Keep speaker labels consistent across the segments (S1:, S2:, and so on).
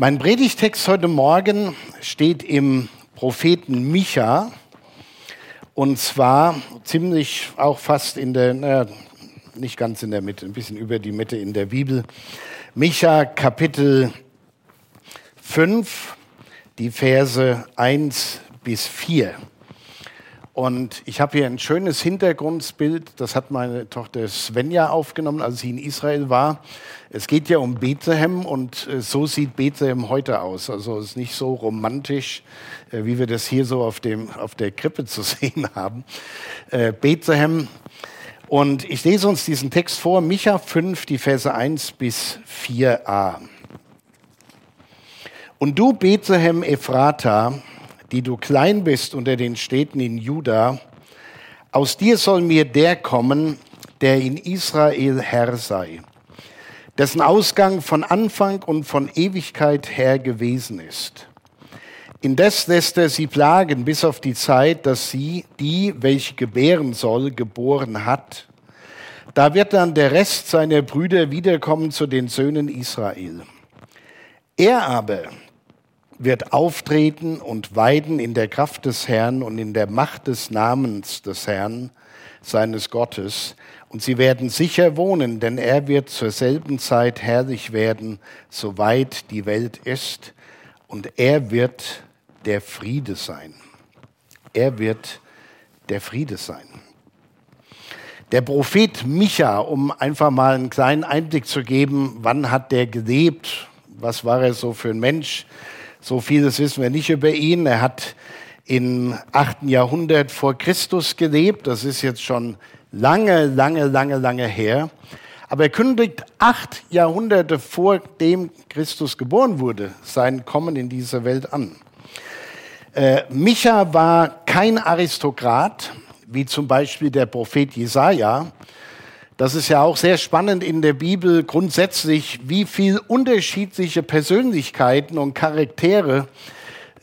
S1: Mein Predigtext heute Morgen steht im Propheten Micha und zwar ziemlich auch fast in der, naja, nicht ganz in der Mitte, ein bisschen über die Mitte in der Bibel. Micha Kapitel 5, die Verse 1 bis 4. Und ich habe hier ein schönes Hintergrundbild, das hat meine Tochter Svenja aufgenommen, als sie in Israel war. Es geht ja um Bethlehem und äh, so sieht Bethlehem heute aus. Also es ist nicht so romantisch, äh, wie wir das hier so auf, dem, auf der Krippe zu sehen haben. Äh, Bethlehem. Und ich lese uns diesen Text vor, Micha 5, die Verse 1 bis 4a. Und du, Bethlehem Ephrata, die du klein bist unter den Städten in Juda, aus dir soll mir der kommen, der in Israel Herr sei, dessen Ausgang von Anfang und von Ewigkeit her gewesen ist. Indes lässt er sie plagen bis auf die Zeit, dass sie, die, welche gebären soll, geboren hat. Da wird dann der Rest seiner Brüder wiederkommen zu den Söhnen Israel. Er aber, wird auftreten und weiden in der Kraft des Herrn und in der Macht des Namens des Herrn, seines Gottes. Und sie werden sicher wohnen, denn er wird zur selben Zeit herrlich werden, soweit die Welt ist. Und er wird der Friede sein. Er wird der Friede sein. Der Prophet Micha, um einfach mal einen kleinen Einblick zu geben, wann hat der gelebt, was war er so für ein Mensch, so vieles wissen wir nicht über ihn. Er hat im 8. Jahrhundert vor Christus gelebt. Das ist jetzt schon lange, lange, lange, lange her. Aber er kündigt acht Jahrhunderte vor dem Christus geboren wurde sein Kommen in diese Welt an. Äh, Micha war kein Aristokrat, wie zum Beispiel der Prophet Jesaja, das ist ja auch sehr spannend in der Bibel grundsätzlich, wie viel unterschiedliche Persönlichkeiten und Charaktere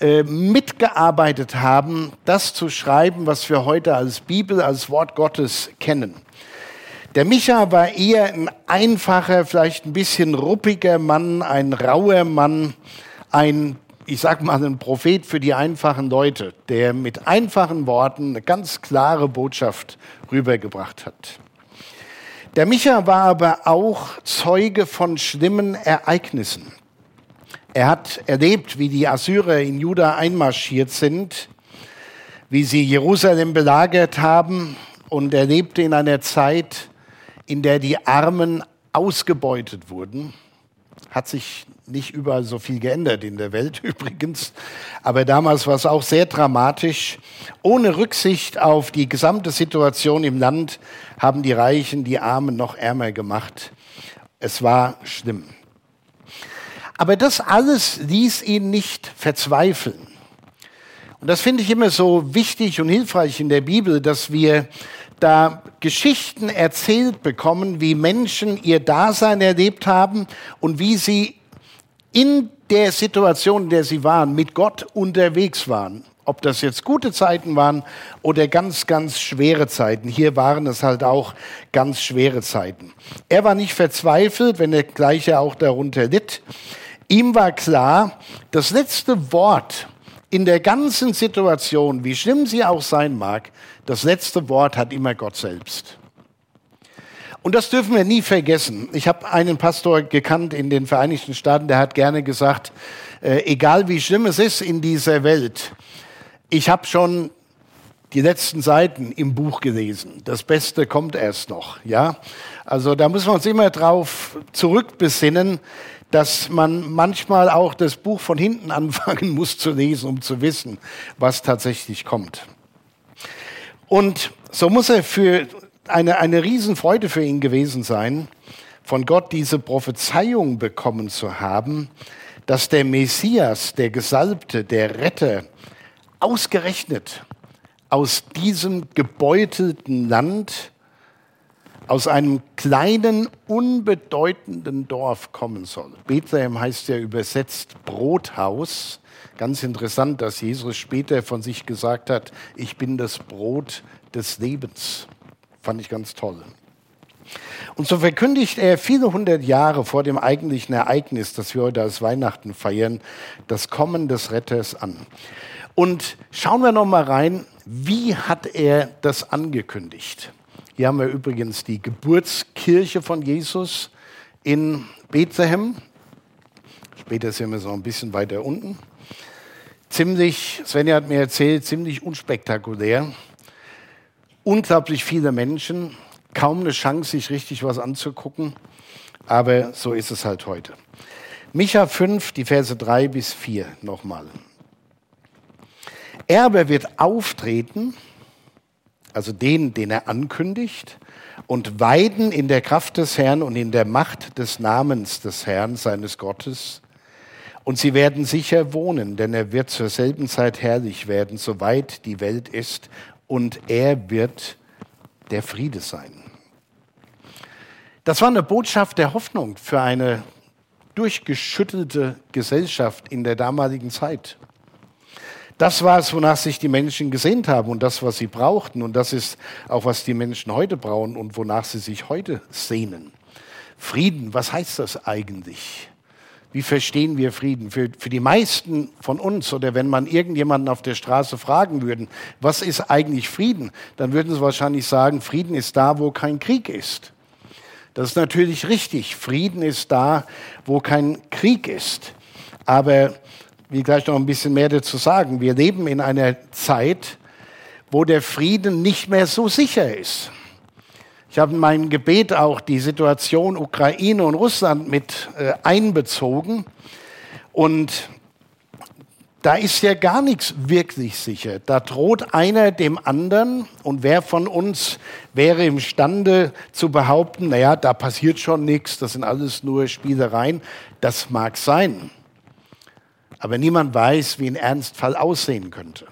S1: äh, mitgearbeitet haben, das zu schreiben, was wir heute als Bibel, als Wort Gottes kennen. Der Micha war eher ein einfacher, vielleicht ein bisschen ruppiger Mann, ein rauer Mann, ein, ich sag mal, ein Prophet für die einfachen Leute, der mit einfachen Worten eine ganz klare Botschaft rübergebracht hat. Der Micha war aber auch Zeuge von schlimmen Ereignissen. Er hat erlebt, wie die Assyrer in Juda einmarschiert sind, wie sie Jerusalem belagert haben und er lebte in einer Zeit, in der die Armen ausgebeutet wurden. Hat sich nicht überall so viel geändert in der Welt übrigens. Aber damals war es auch sehr dramatisch. Ohne Rücksicht auf die gesamte Situation im Land haben die Reichen die Armen noch ärmer gemacht. Es war schlimm. Aber das alles ließ ihn nicht verzweifeln. Und das finde ich immer so wichtig und hilfreich in der Bibel, dass wir da Geschichten erzählt bekommen, wie Menschen ihr Dasein erlebt haben und wie sie in der Situation, in der sie waren, mit Gott unterwegs waren. Ob das jetzt gute Zeiten waren oder ganz, ganz schwere Zeiten. Hier waren es halt auch ganz schwere Zeiten. Er war nicht verzweifelt, wenn er gleich auch darunter litt. Ihm war klar, das letzte Wort in der ganzen Situation, wie schlimm sie auch sein mag, das letzte Wort hat immer Gott selbst. Und das dürfen wir nie vergessen. Ich habe einen Pastor gekannt in den Vereinigten Staaten, der hat gerne gesagt, äh, egal wie schlimm es ist in dieser Welt, ich habe schon die letzten Seiten im Buch gelesen. Das Beste kommt erst noch. Ja, also da müssen wir uns immer drauf zurückbesinnen, dass man manchmal auch das Buch von hinten anfangen muss zu lesen, um zu wissen, was tatsächlich kommt. Und so muss er für eine, eine Riesenfreude für ihn gewesen sein, von Gott diese Prophezeiung bekommen zu haben, dass der Messias, der Gesalbte, der Retter, ausgerechnet aus diesem gebeutelten Land, aus einem kleinen, unbedeutenden Dorf kommen soll. Bethlehem heißt ja übersetzt Brothaus. Ganz interessant, dass Jesus später von sich gesagt hat, ich bin das Brot des Lebens. Fand ich ganz toll. Und so verkündigt er viele hundert Jahre vor dem eigentlichen Ereignis, das wir heute als Weihnachten feiern, das Kommen des Retters an. Und schauen wir noch mal rein, wie hat er das angekündigt? Hier haben wir übrigens die Geburtskirche von Jesus in Bethlehem. Später sind wir so ein bisschen weiter unten. Ziemlich, Svenja hat mir erzählt, ziemlich unspektakulär. Unglaublich viele Menschen, kaum eine Chance, sich richtig was anzugucken. Aber so ist es halt heute. Micha 5, die Verse 3 bis 4 nochmal. Er aber wird auftreten, also den, den er ankündigt, und weiden in der Kraft des Herrn und in der Macht des Namens des Herrn, seines Gottes. Und sie werden sicher wohnen, denn er wird zur selben Zeit herrlich werden, soweit die Welt ist, und er wird der Friede sein. Das war eine Botschaft der Hoffnung für eine durchgeschüttelte Gesellschaft in der damaligen Zeit. Das war es, wonach sich die Menschen gesehnt haben und das, was sie brauchten. Und das ist auch, was die Menschen heute brauchen und wonach sie sich heute sehnen. Frieden, was heißt das eigentlich? Wie verstehen wir Frieden? Für, für die meisten von uns oder wenn man irgendjemanden auf der Straße fragen würde, was ist eigentlich Frieden, dann würden sie wahrscheinlich sagen, Frieden ist da, wo kein Krieg ist. Das ist natürlich richtig. Frieden ist da, wo kein Krieg ist. Aber will gleich noch ein bisschen mehr dazu sagen. Wir leben in einer Zeit, wo der Frieden nicht mehr so sicher ist. Ich habe in meinem Gebet auch die Situation Ukraine und Russland mit äh, einbezogen. Und da ist ja gar nichts wirklich sicher. Da droht einer dem anderen und wer von uns wäre imstande zu behaupten, naja, da passiert schon nichts, das sind alles nur Spielereien. Das mag sein aber niemand weiß, wie ein Ernstfall aussehen könnte.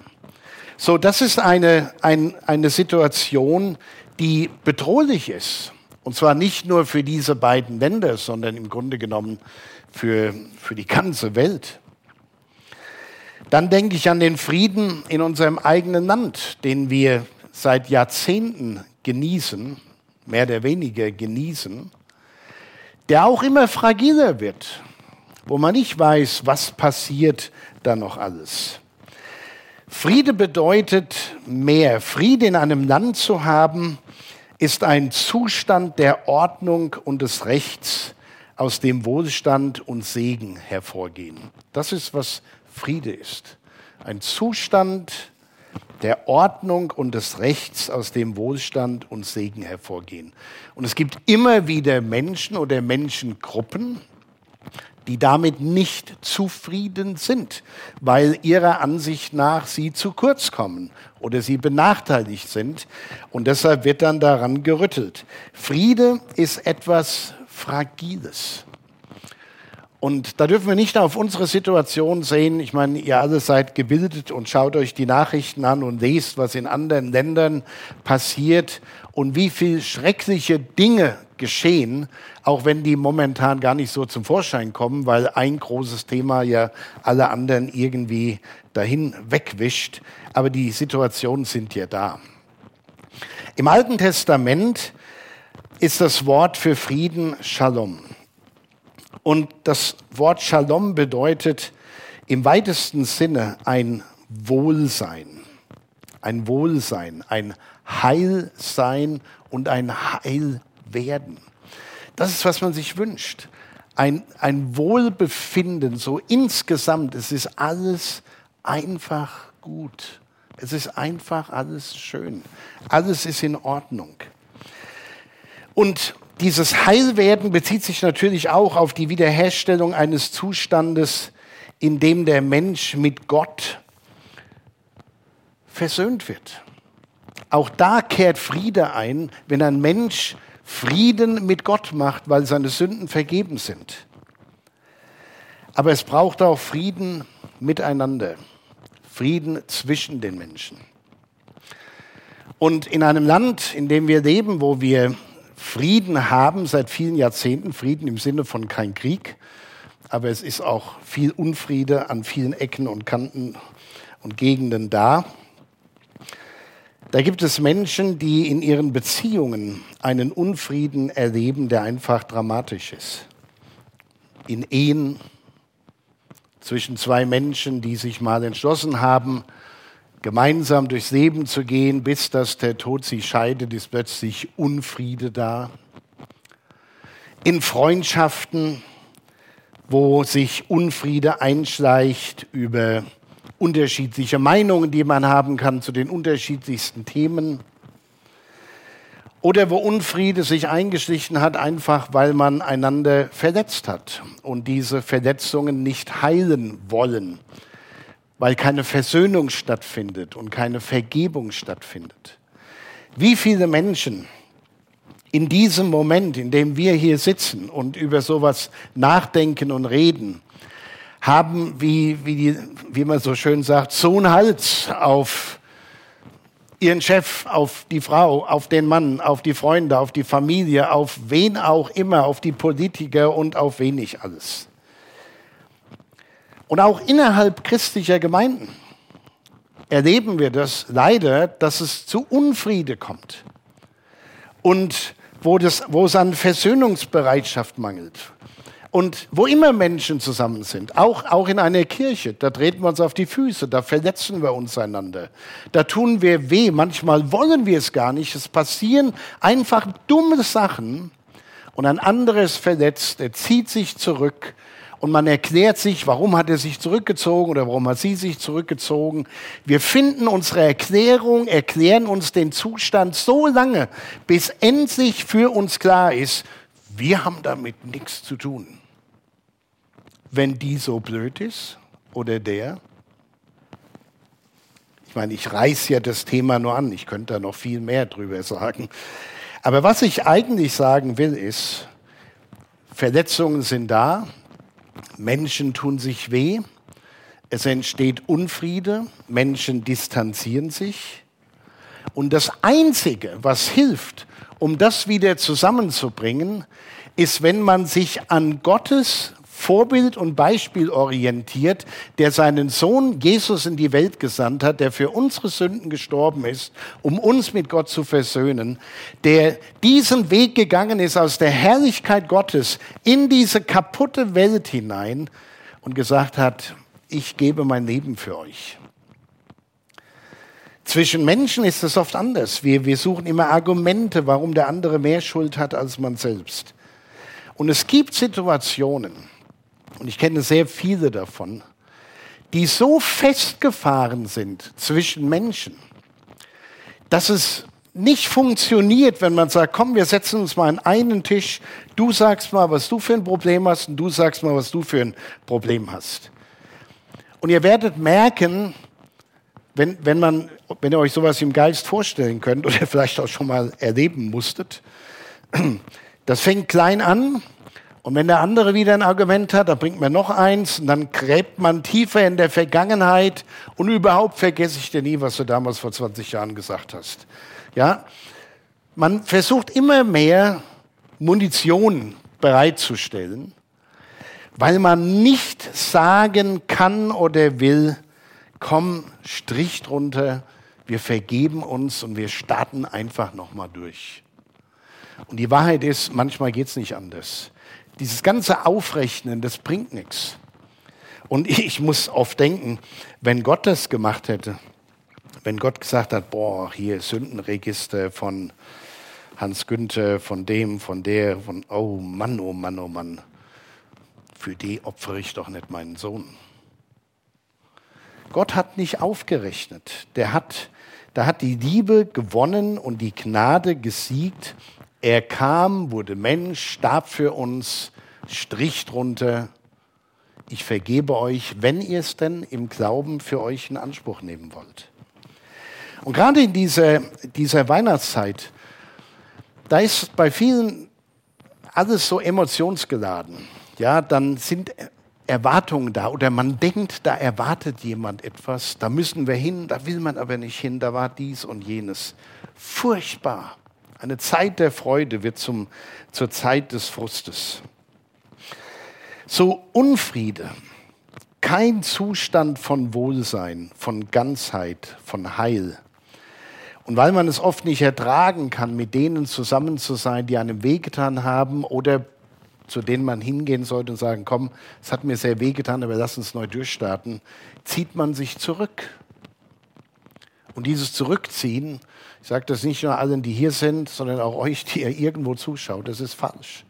S1: So, das ist eine, ein, eine Situation, die bedrohlich ist. Und zwar nicht nur für diese beiden Länder, sondern im Grunde genommen für, für die ganze Welt. Dann denke ich an den Frieden in unserem eigenen Land, den wir seit Jahrzehnten genießen, mehr oder weniger genießen, der auch immer fragiler wird wo man nicht weiß, was passiert da noch alles. Friede bedeutet mehr. Friede in einem Land zu haben, ist ein Zustand der Ordnung und des Rechts, aus dem Wohlstand und Segen hervorgehen. Das ist, was Friede ist. Ein Zustand der Ordnung und des Rechts, aus dem Wohlstand und Segen hervorgehen. Und es gibt immer wieder Menschen oder Menschengruppen, die damit nicht zufrieden sind, weil ihrer Ansicht nach sie zu kurz kommen oder sie benachteiligt sind. Und deshalb wird dann daran gerüttelt. Friede ist etwas Fragiles. Und da dürfen wir nicht auf unsere Situation sehen. Ich meine, ihr alle seid gebildet und schaut euch die Nachrichten an und lest, was in anderen Ländern passiert und wie viel schreckliche Dinge geschehen, auch wenn die momentan gar nicht so zum Vorschein kommen, weil ein großes Thema ja alle anderen irgendwie dahin wegwischt. Aber die Situationen sind ja da. Im Alten Testament ist das Wort für Frieden Shalom. Und das Wort Shalom bedeutet im weitesten Sinne ein Wohlsein. Ein Wohlsein, ein Heilsein und ein Heilwerden. Das ist, was man sich wünscht. Ein, ein Wohlbefinden, so insgesamt. Es ist alles einfach gut. Es ist einfach alles schön. Alles ist in Ordnung. Und dieses Heilwerden bezieht sich natürlich auch auf die Wiederherstellung eines Zustandes, in dem der Mensch mit Gott versöhnt wird. Auch da kehrt Friede ein, wenn ein Mensch Frieden mit Gott macht, weil seine Sünden vergeben sind. Aber es braucht auch Frieden miteinander, Frieden zwischen den Menschen. Und in einem Land, in dem wir leben, wo wir Frieden haben seit vielen Jahrzehnten, Frieden im Sinne von kein Krieg, aber es ist auch viel Unfriede an vielen Ecken und Kanten und Gegenden da. Da gibt es Menschen, die in ihren Beziehungen einen Unfrieden erleben, der einfach dramatisch ist. In Ehen zwischen zwei Menschen, die sich mal entschlossen haben, gemeinsam durchs Leben zu gehen, bis dass der Tod sie scheidet, ist plötzlich Unfriede da. In Freundschaften, wo sich Unfriede einschleicht über unterschiedliche Meinungen, die man haben kann zu den unterschiedlichsten Themen. Oder wo Unfriede sich eingeschlichen hat, einfach weil man einander verletzt hat und diese Verletzungen nicht heilen wollen, weil keine Versöhnung stattfindet und keine Vergebung stattfindet. Wie viele Menschen in diesem Moment, in dem wir hier sitzen und über sowas nachdenken und reden, haben, wie, wie, die, wie man so schön sagt, so einen Hals auf ihren Chef, auf die Frau, auf den Mann, auf die Freunde, auf die Familie, auf wen auch immer, auf die Politiker und auf wen nicht alles. Und auch innerhalb christlicher Gemeinden erleben wir das leider, dass es zu Unfriede kommt. Und wo, das, wo es an Versöhnungsbereitschaft mangelt, und wo immer Menschen zusammen sind, auch, auch in einer Kirche, da treten wir uns auf die Füße, da verletzen wir uns einander, da tun wir weh, manchmal wollen wir es gar nicht, es passieren einfach dumme Sachen und ein anderes verletzt, er zieht sich zurück und man erklärt sich, warum hat er sich zurückgezogen oder warum hat sie sich zurückgezogen. Wir finden unsere Erklärung, erklären uns den Zustand so lange, bis endlich für uns klar ist, wir haben damit nichts zu tun wenn die so blöd ist oder der? Ich meine, ich reiß ja das Thema nur an, ich könnte da noch viel mehr drüber sagen. Aber was ich eigentlich sagen will, ist, Verletzungen sind da, Menschen tun sich weh, es entsteht Unfriede, Menschen distanzieren sich. Und das Einzige, was hilft, um das wieder zusammenzubringen, ist, wenn man sich an Gottes Vorbild und Beispiel orientiert, der seinen Sohn Jesus in die Welt gesandt hat, der für unsere Sünden gestorben ist, um uns mit Gott zu versöhnen, der diesen Weg gegangen ist aus der Herrlichkeit Gottes in diese kaputte Welt hinein und gesagt hat, ich gebe mein Leben für euch. Zwischen Menschen ist es oft anders. Wir, wir suchen immer Argumente, warum der andere mehr Schuld hat als man selbst. Und es gibt Situationen, und ich kenne sehr viele davon, die so festgefahren sind zwischen Menschen, dass es nicht funktioniert, wenn man sagt, komm, wir setzen uns mal an einen Tisch, du sagst mal, was du für ein Problem hast und du sagst mal, was du für ein Problem hast. Und ihr werdet merken, wenn, wenn, man, wenn ihr euch sowas im Geist vorstellen könnt oder vielleicht auch schon mal erleben musstet, das fängt klein an und wenn der andere wieder ein Argument hat, dann bringt man noch eins und dann gräbt man tiefer in der Vergangenheit und überhaupt vergesse ich dir nie, was du damals vor 20 Jahren gesagt hast. Ja? Man versucht immer mehr Munition bereitzustellen, weil man nicht sagen kann oder will, komm, Strich drunter, wir vergeben uns und wir starten einfach nochmal durch. Und die Wahrheit ist, manchmal geht es nicht anders dieses ganze Aufrechnen, das bringt nichts. Und ich muss oft denken, wenn Gott das gemacht hätte, wenn Gott gesagt hat, boah, hier Sündenregister von Hans Günther, von dem, von der, von, oh Mann, oh Mann, oh Mann, für die opfere ich doch nicht meinen Sohn. Gott hat nicht aufgerechnet. Der hat, da hat die Liebe gewonnen und die Gnade gesiegt er kam, wurde Mensch, starb für uns, Strich drunter. Ich vergebe euch, wenn ihr es denn im Glauben für euch in Anspruch nehmen wollt. Und gerade in dieser, dieser Weihnachtszeit, da ist bei vielen alles so emotionsgeladen. Ja, dann sind Erwartungen da oder man denkt, da erwartet jemand etwas, da müssen wir hin, da will man aber nicht hin, da war dies und jenes. Furchtbar. Eine Zeit der Freude wird zum, zur Zeit des Frustes. So Unfriede, kein Zustand von Wohlsein, von Ganzheit, von Heil. Und weil man es oft nicht ertragen kann, mit denen zusammen zu sein, die einem wehgetan haben oder zu denen man hingehen sollte und sagen, komm, es hat mir sehr wehgetan, aber lass uns neu durchstarten, zieht man sich zurück. Und dieses Zurückziehen, ich sage das nicht nur allen, die hier sind, sondern auch euch, die ihr irgendwo zuschaut, das ist falsch.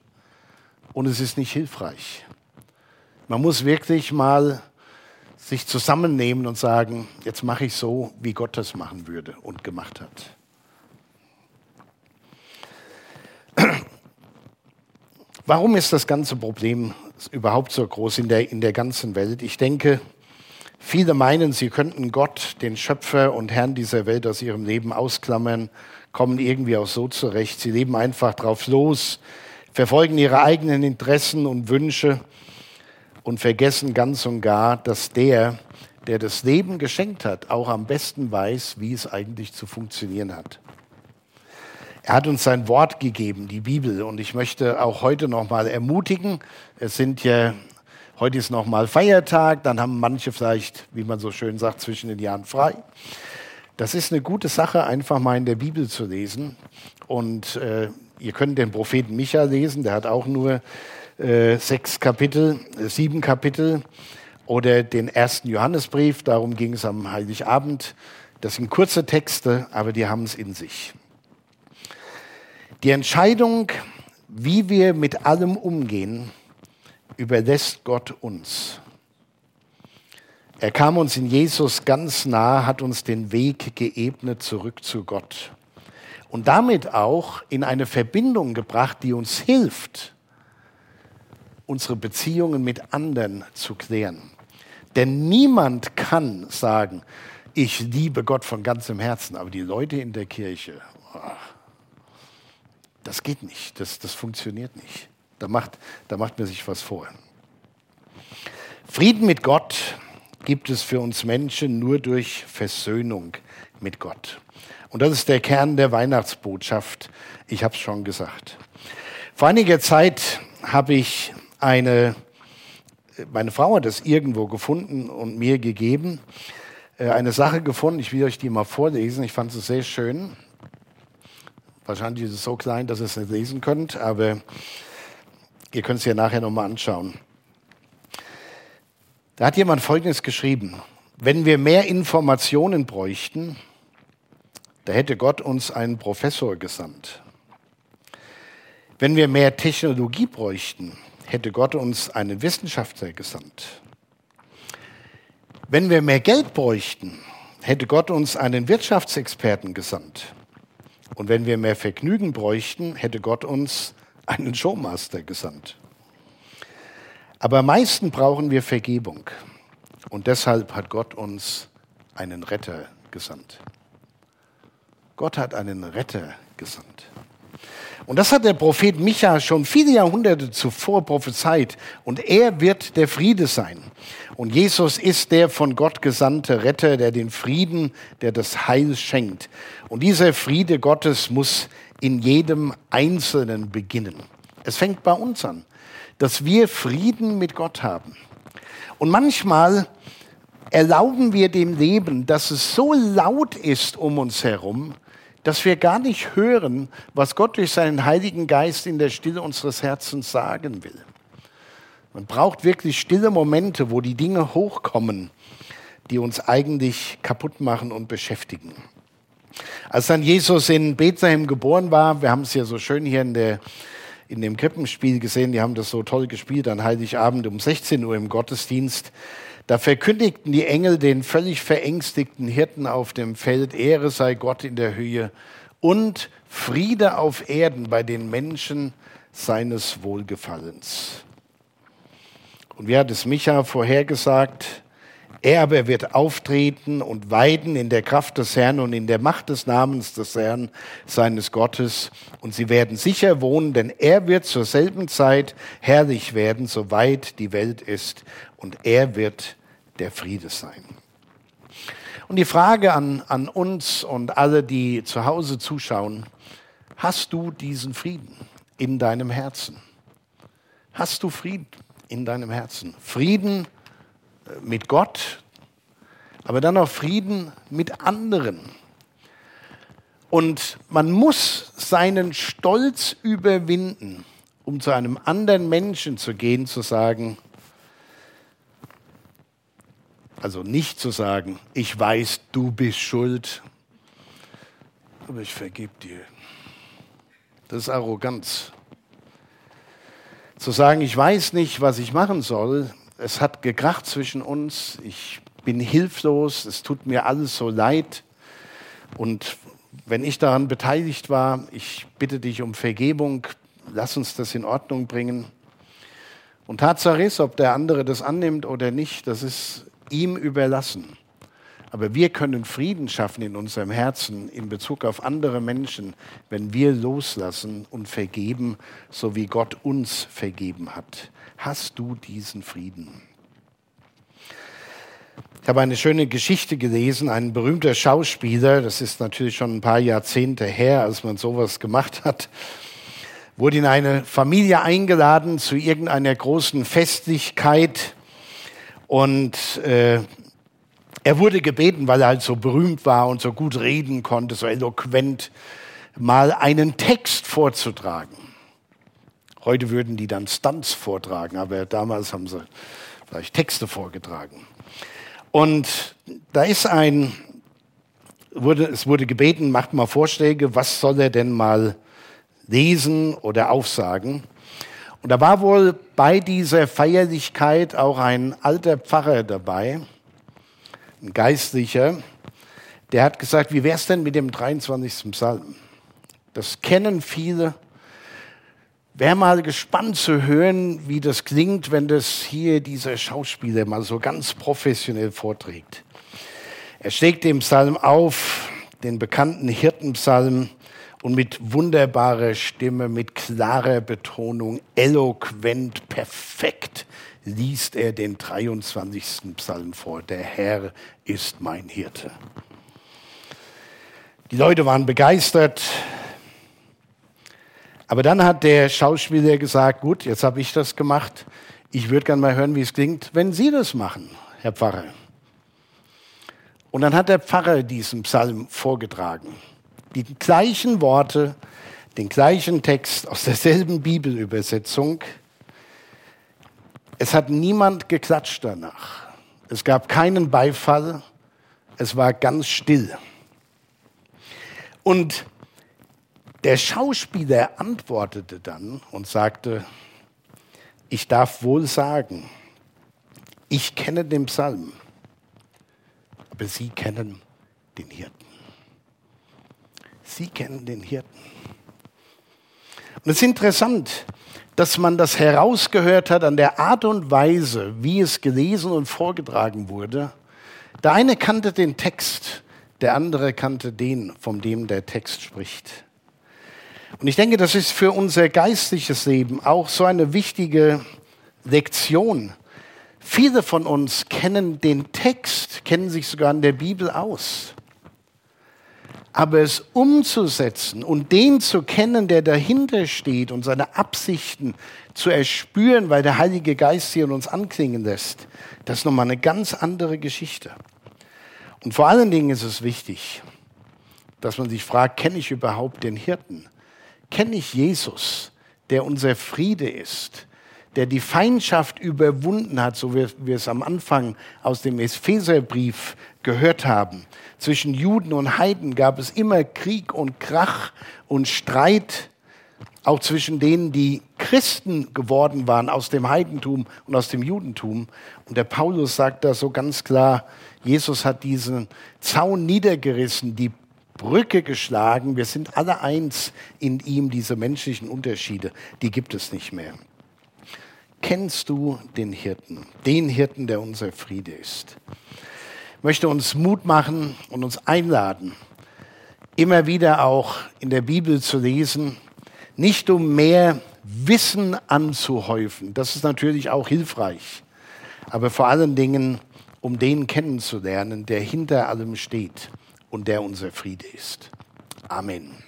S1: Und es ist nicht hilfreich. Man muss wirklich mal sich zusammennehmen und sagen, jetzt mache ich so, wie Gott das machen würde und gemacht hat. Warum ist das ganze Problem überhaupt so groß in der, in der ganzen Welt? Ich denke, viele meinen, sie könnten Gott, den Schöpfer und Herrn dieser Welt, aus ihrem Leben ausklammern, kommen irgendwie auch so zurecht. Sie leben einfach drauf los, verfolgen ihre eigenen Interessen und Wünsche und vergessen ganz und gar, dass der, der das Leben geschenkt hat, auch am besten weiß, wie es eigentlich zu funktionieren hat. Er hat uns sein Wort gegeben, die Bibel. Und ich möchte auch heute nochmal ermutigen. Es sind ja, heute ist nochmal Feiertag. Dann haben manche vielleicht, wie man so schön sagt, zwischen den Jahren frei. Das ist eine gute Sache, einfach mal in der Bibel zu lesen. Und äh, ihr könnt den Propheten Micha lesen. Der hat auch nur äh, sechs Kapitel, äh, sieben Kapitel. Oder den ersten Johannesbrief. Darum ging es am Heiligabend. Das sind kurze Texte, aber die haben es in sich. Die Entscheidung, wie wir mit allem umgehen, überlässt Gott uns. Er kam uns in Jesus ganz nah, hat uns den Weg geebnet zurück zu Gott und damit auch in eine Verbindung gebracht, die uns hilft, unsere Beziehungen mit anderen zu klären. Denn niemand kann sagen, ich liebe Gott von ganzem Herzen, aber die Leute in der Kirche, das geht nicht, das, das funktioniert nicht. Da macht, da macht man sich was vor. Frieden mit Gott gibt es für uns Menschen nur durch Versöhnung mit Gott. Und das ist der Kern der Weihnachtsbotschaft. Ich habe es schon gesagt. Vor einiger Zeit habe ich eine, meine Frau hat es irgendwo gefunden und mir gegeben, äh, eine Sache gefunden. Ich will euch die mal vorlesen. Ich fand es sehr schön. Wahrscheinlich ist es so klein, dass ihr es nicht lesen könnt, aber ihr könnt es ja nachher nochmal anschauen. Da hat jemand Folgendes geschrieben. Wenn wir mehr Informationen bräuchten, da hätte Gott uns einen Professor gesandt. Wenn wir mehr Technologie bräuchten, hätte Gott uns einen Wissenschaftler gesandt. Wenn wir mehr Geld bräuchten, hätte Gott uns einen Wirtschaftsexperten gesandt. Und wenn wir mehr Vergnügen bräuchten, hätte Gott uns einen Showmaster gesandt. Aber am meisten brauchen wir Vergebung. Und deshalb hat Gott uns einen Retter gesandt. Gott hat einen Retter gesandt. Und das hat der Prophet Micha schon viele Jahrhunderte zuvor prophezeit. Und er wird der Friede sein. Und Jesus ist der von Gott gesandte Retter, der den Frieden, der das Heil schenkt. Und dieser Friede Gottes muss in jedem Einzelnen beginnen. Es fängt bei uns an, dass wir Frieden mit Gott haben. Und manchmal erlauben wir dem Leben, dass es so laut ist um uns herum, dass wir gar nicht hören, was Gott durch seinen Heiligen Geist in der Stille unseres Herzens sagen will. Man braucht wirklich stille Momente, wo die Dinge hochkommen, die uns eigentlich kaputt machen und beschäftigen. Als dann Jesus in Bethlehem geboren war, wir haben es ja so schön hier in, der, in dem Krippenspiel gesehen, die haben das so toll gespielt an Heiligabend um 16 Uhr im Gottesdienst, da verkündigten die Engel den völlig verängstigten Hirten auf dem Feld, Ehre sei Gott in der Höhe und Friede auf Erden bei den Menschen seines Wohlgefallens. Und wie hat es Micha vorhergesagt? Er aber wird auftreten und weiden in der Kraft des Herrn und in der Macht des Namens des Herrn, seines Gottes. Und sie werden sicher wohnen, denn er wird zur selben Zeit herrlich werden, soweit die Welt ist. Und er wird der Friede sein. Und die Frage an, an uns und alle, die zu Hause zuschauen, hast du diesen Frieden in deinem Herzen? Hast du Frieden in deinem Herzen? Frieden mit Gott, aber dann auch Frieden mit anderen. Und man muss seinen Stolz überwinden, um zu einem anderen Menschen zu gehen, zu sagen, also nicht zu sagen, ich weiß, du bist schuld, aber ich vergib dir. Das ist Arroganz. Zu sagen, ich weiß nicht, was ich machen soll, es hat gekracht zwischen uns, ich bin hilflos, es tut mir alles so leid und wenn ich daran beteiligt war, ich bitte dich um Vergebung, lass uns das in Ordnung bringen. Und Tatsache ist, ob der andere das annimmt oder nicht, das ist ihm überlassen. Aber wir können Frieden schaffen in unserem Herzen in Bezug auf andere Menschen, wenn wir loslassen und vergeben, so wie Gott uns vergeben hat. Hast du diesen Frieden? Ich habe eine schöne Geschichte gelesen. Ein berühmter Schauspieler, das ist natürlich schon ein paar Jahrzehnte her, als man sowas gemacht hat, wurde in eine Familie eingeladen zu irgendeiner großen Festlichkeit und äh, er wurde gebeten, weil er halt so berühmt war und so gut reden konnte, so eloquent, mal einen Text vorzutragen. Heute würden die dann Stunts vortragen, aber damals haben sie vielleicht Texte vorgetragen. Und da ist ein, wurde, es wurde gebeten, macht mal Vorschläge, was soll er denn mal lesen oder aufsagen. Und da war wohl bei dieser Feierlichkeit auch ein alter Pfarrer dabei, ein Geistlicher, der hat gesagt, wie wäre es denn mit dem 23. Psalm? Das kennen viele, Wäre mal gespannt zu hören, wie das klingt, wenn das hier dieser Schauspieler mal so ganz professionell vorträgt. Er schlägt den Psalm auf, den bekannten Hirtenpsalm, und mit wunderbarer Stimme, mit klarer Betonung, eloquent, perfekt liest er den 23. Psalm vor. Der Herr ist mein Hirte. Die Leute waren begeistert, aber dann hat der Schauspieler gesagt, gut, jetzt habe ich das gemacht. Ich würde gerne mal hören, wie es klingt, wenn Sie das machen, Herr Pfarrer. Und dann hat der Pfarrer diesen Psalm vorgetragen. Die gleichen Worte, den gleichen Text aus derselben Bibelübersetzung. Es hat niemand geklatscht danach. Es gab keinen Beifall. Es war ganz still. Und der Schauspieler antwortete dann und sagte, ich darf wohl sagen, ich kenne den Psalm, aber Sie kennen den Hirten. Sie kennen den Hirten. Und es ist interessant, dass man das herausgehört hat an der Art und Weise, wie es gelesen und vorgetragen wurde. Der eine kannte den Text, der andere kannte den, von dem der Text spricht. Und ich denke, das ist für unser geistliches Leben auch so eine wichtige Lektion. Viele von uns kennen den Text, kennen sich sogar in der Bibel aus. Aber es umzusetzen und den zu kennen, der dahinter steht und seine Absichten zu erspüren, weil der Heilige Geist hier in uns anklingen lässt, das ist nochmal eine ganz andere Geschichte. Und vor allen Dingen ist es wichtig, dass man sich fragt, kenne ich überhaupt den Hirten? Kenne ich Jesus, der unser Friede ist, der die Feindschaft überwunden hat, so wie wir es am Anfang aus dem Epheserbrief gehört haben. Zwischen Juden und Heiden gab es immer Krieg und Krach und Streit, auch zwischen denen, die Christen geworden waren aus dem Heidentum und aus dem Judentum. Und der Paulus sagt da so ganz klar, Jesus hat diesen Zaun niedergerissen, die Brücke geschlagen. Wir sind alle eins in ihm, diese menschlichen Unterschiede, die gibt es nicht mehr. Kennst du den Hirten, den Hirten, der unser Friede ist? Ich möchte uns Mut machen und uns einladen, immer wieder auch in der Bibel zu lesen, nicht um mehr Wissen anzuhäufen, das ist natürlich auch hilfreich, aber vor allen Dingen, um den kennenzulernen, der hinter allem steht und der unser Friede ist. Amen.